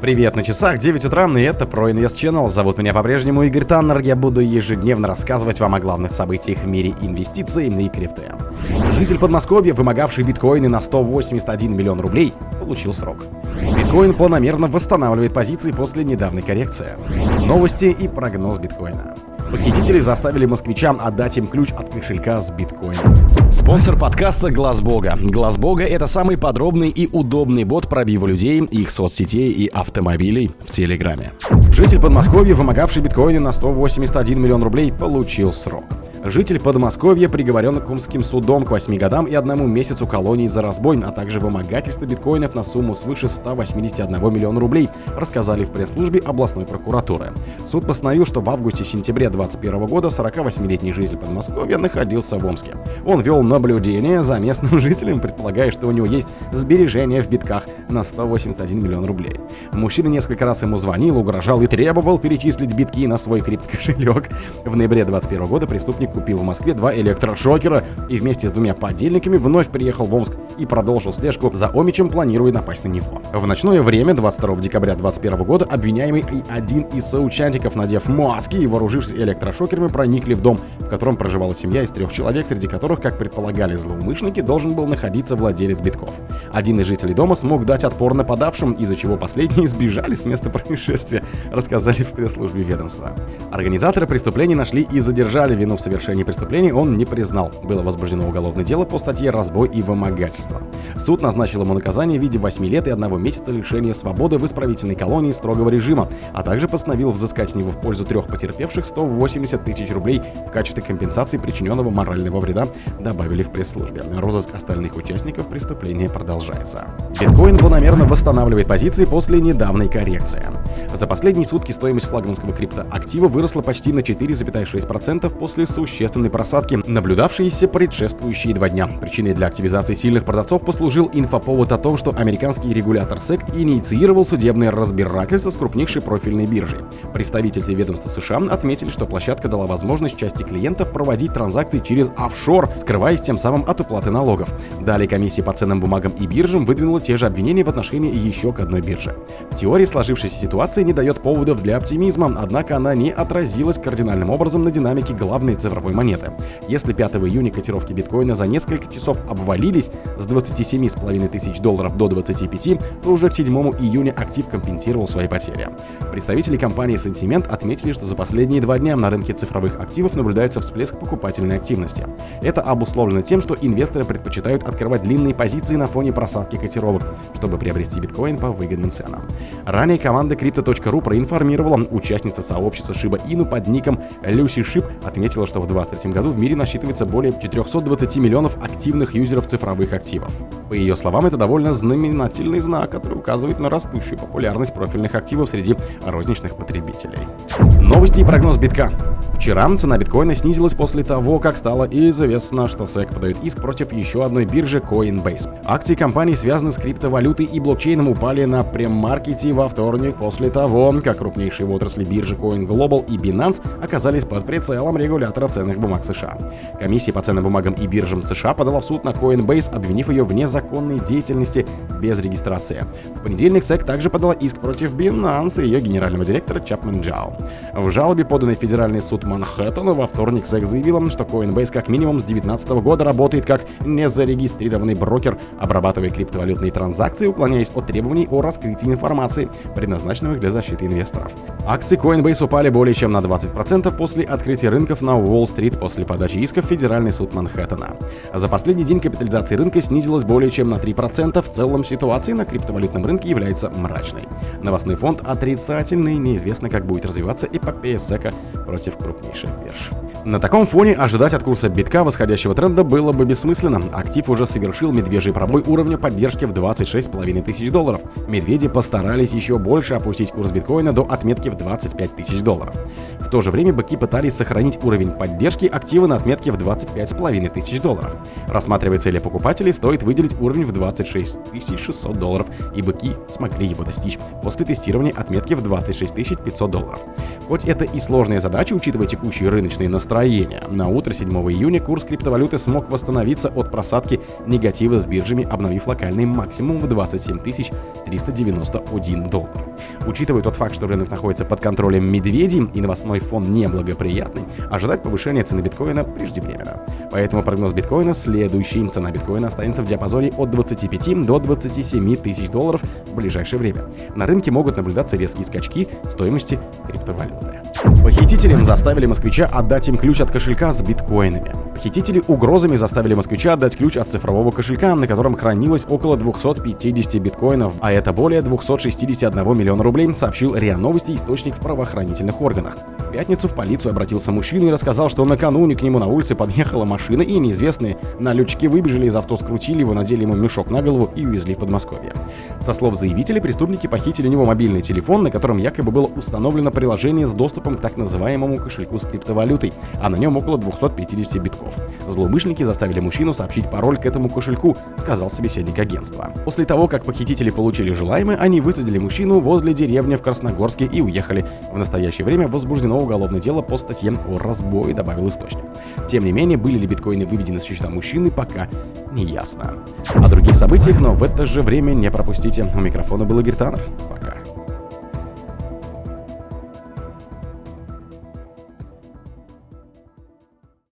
Привет, на часах 9 утра, и это про Инвест Channel. Зовут меня по-прежнему Игорь Таннер. Я буду ежедневно рассказывать вам о главных событиях в мире инвестиций и крипты. Житель Подмосковья, вымогавший биткоины на 181 миллион рублей, получил срок. Биткоин планомерно восстанавливает позиции после недавней коррекции. Новости и прогноз биткоина. Похитители заставили москвичам отдать им ключ от кошелька с биткоином. Спонсор подкаста Глаз Бога. Глаз Бога это самый подробный и удобный бот пробива людей, их соцсетей и автомобилей в Телеграме. Житель Подмосковья, вымогавший биткоины на 181 миллион рублей, получил срок. Житель Подмосковья приговорен Кумским судом к 8 годам и одному месяцу колонии за разбой, а также вымогательство биткоинов на сумму свыше 181 миллиона рублей, рассказали в пресс-службе областной прокуратуры. Суд постановил, что в августе-сентябре 2021 года 48-летний житель Подмосковья находился в Омске. Он вел наблюдение за местным жителем, предполагая, что у него есть сбережения в битках на 181 миллион рублей. Мужчина несколько раз ему звонил, угрожал и требовал перечислить битки на свой криптокошелек. В ноябре 2021 года преступник купил в Москве два электрошокера и вместе с двумя подельниками вновь приехал в Омск и продолжил слежку за Омичем, планируя напасть на него. В ночное время 22 декабря 2021 года обвиняемый и один из соучастников, надев маски и вооружившись электрошокерами, проникли в дом, в котором проживала семья из трех человек, среди которых, как предполагали злоумышленники, должен был находиться владелец битков. Один из жителей дома смог дать отпор нападавшим, из-за чего последние сбежали с места происшествия, рассказали в пресс-службе ведомства. Организаторы преступления нашли и задержали вину в совершении совершении преступлений он не признал. Было возбуждено уголовное дело по статье «Разбой и вымогательство». Суд назначил ему наказание в виде 8 лет и одного месяца лишения свободы в исправительной колонии строгого режима, а также постановил взыскать с него в пользу трех потерпевших 180 тысяч рублей в качестве компенсации причиненного морального вреда, добавили в пресс-службе. Розыск остальных участников преступления продолжается. Биткоин планомерно восстанавливает позиции после недавней коррекции. За последние сутки стоимость флагманского криптоактива выросла почти на 4,6% после существенной просадки, наблюдавшиеся предшествующие два дня. Причиной для активизации сильных продавцов послужил инфоповод о том, что американский регулятор СЭК инициировал судебное разбирательство с крупнейшей профильной биржей. Представители ведомства США отметили, что площадка дала возможность части клиентов проводить транзакции через офшор, скрываясь тем самым от уплаты налогов. Далее комиссия по ценным бумагам и биржам выдвинула те же обвинения в отношении еще к одной бирже. В теории сложившейся ситуации не дает поводов для оптимизма, однако она не отразилась кардинальным образом на динамике главной цифровой монеты. Если 5 июня котировки биткоина за несколько часов обвалились с 27,5 тысяч долларов до 25, то уже к 7 июня актив компенсировал свои потери. Представители компании Sentiment отметили, что за последние два дня на рынке цифровых активов наблюдается всплеск покупательной активности. Это обусловлено тем, что инвесторы предпочитают открывать длинные позиции на фоне просадки котировок, чтобы приобрести биткоин по выгодным ценам. Ранее команда Crypto.ru проинформировала, участница сообщества Shiba Inu под ником Lucy Ship отметила, что в 2023 году в мире насчитывается более 420 миллионов активных юзеров цифровых активов. По ее словам, это довольно знаменательный знак, который указывает на растущую популярность профильных активов среди розничных потребителей. Новости и прогноз битка. Вчера цена биткоина снизилась после того, как стало известно, что SEC подает иск против еще одной биржи Coinbase. Акции компании, связанные с криптовалютой и блокчейном, упали на премаркете во вторник после того, как крупнейшие в отрасли биржи CoinGlobal и Binance оказались под прицелом регулятора ценных бумаг США. Комиссия по ценным бумагам и биржам США подала в суд на Coinbase, обвинив ее в незаконной деятельности без регистрации. В понедельник SEC также подала иск против Binance и ее генерального директора Чапман Джао. В жалобе, поданной в Федеральный суд Манхэттена, во вторник SEC заявила, что Coinbase как минимум с 2019 года работает как незарегистрированный брокер, обрабатывая криптовалютные транзакции, уклоняясь от требований о раскрытии информации, предназначенных для защиты инвесторов. Акции Coinbase упали более чем на 20% после открытия рынков на Уолл-стрит после подачи иска в Федеральный суд Манхэттена. За последний день капитализация рынка снизилась более чем на 3%. В целом ситуация на криптовалютном рынке является мрачной. Новостной фонд отрицательный, неизвестно, как будет развиваться эпопея СЭКа против крупнейших бирж. На таком фоне ожидать от курса битка восходящего тренда было бы бессмысленно. Актив уже совершил медвежий пробой уровня поддержки в 26,5 тысяч долларов. Медведи постарались еще больше опустить курс биткоина до отметки в 25 тысяч долларов. В то же время быки пытались сохранить уровень поддержки актива на отметке в 25,5 тысяч долларов. Рассматривая цели покупателей, стоит выделить уровень в 26 600 долларов, и быки смогли его достичь после тестирования отметки в 26 500 долларов. Хоть это и сложная задача, учитывая текущие рыночные настроения, на утро 7 июня курс криптовалюты смог восстановиться от просадки негатива с биржами, обновив локальный максимум в 27 391 доллар. Учитывая тот факт, что рынок находится под контролем медведей и новостной фон неблагоприятный, ожидать повышения цены биткоина преждевременно. Поэтому прогноз биткоина следующий. Цена биткоина останется в диапазоне от 25 до 27 тысяч долларов в ближайшее время. На рынке могут наблюдаться резкие скачки стоимости криптовалюты. Похитители заставили москвича отдать им ключ от кошелька с биткоинами. Похитители угрозами заставили москвича отдать ключ от цифрового кошелька, на котором хранилось около 250 биткоинов, а это более 261 миллиона рублей, сообщил РИА Новости источник в правоохранительных органах. В пятницу в полицию обратился мужчина и рассказал, что накануне к нему на улице подъехала машина, и неизвестные налетчики выбежали из авто, скрутили его, надели ему мешок на голову и увезли в Подмосковье. Со слов заявителя, преступники похитили у него мобильный телефон, на котором якобы было установлено приложение с доступом к так называемому кошельку с криптовалютой, а на нем около 250 битков. Злоумышленники заставили мужчину сообщить пароль к этому кошельку, сказал собеседник агентства. После того, как похитители получили желаемое, они высадили мужчину возле деревни в Красногорске и уехали. В настоящее время возбуждено уголовное дело по статье о разбое, добавил источник. Тем не менее, были ли биткоины выведены с счета мужчины, пока не ясно. О других событиях, но в это же время не пропустите. У микрофона был Игорь Таннер.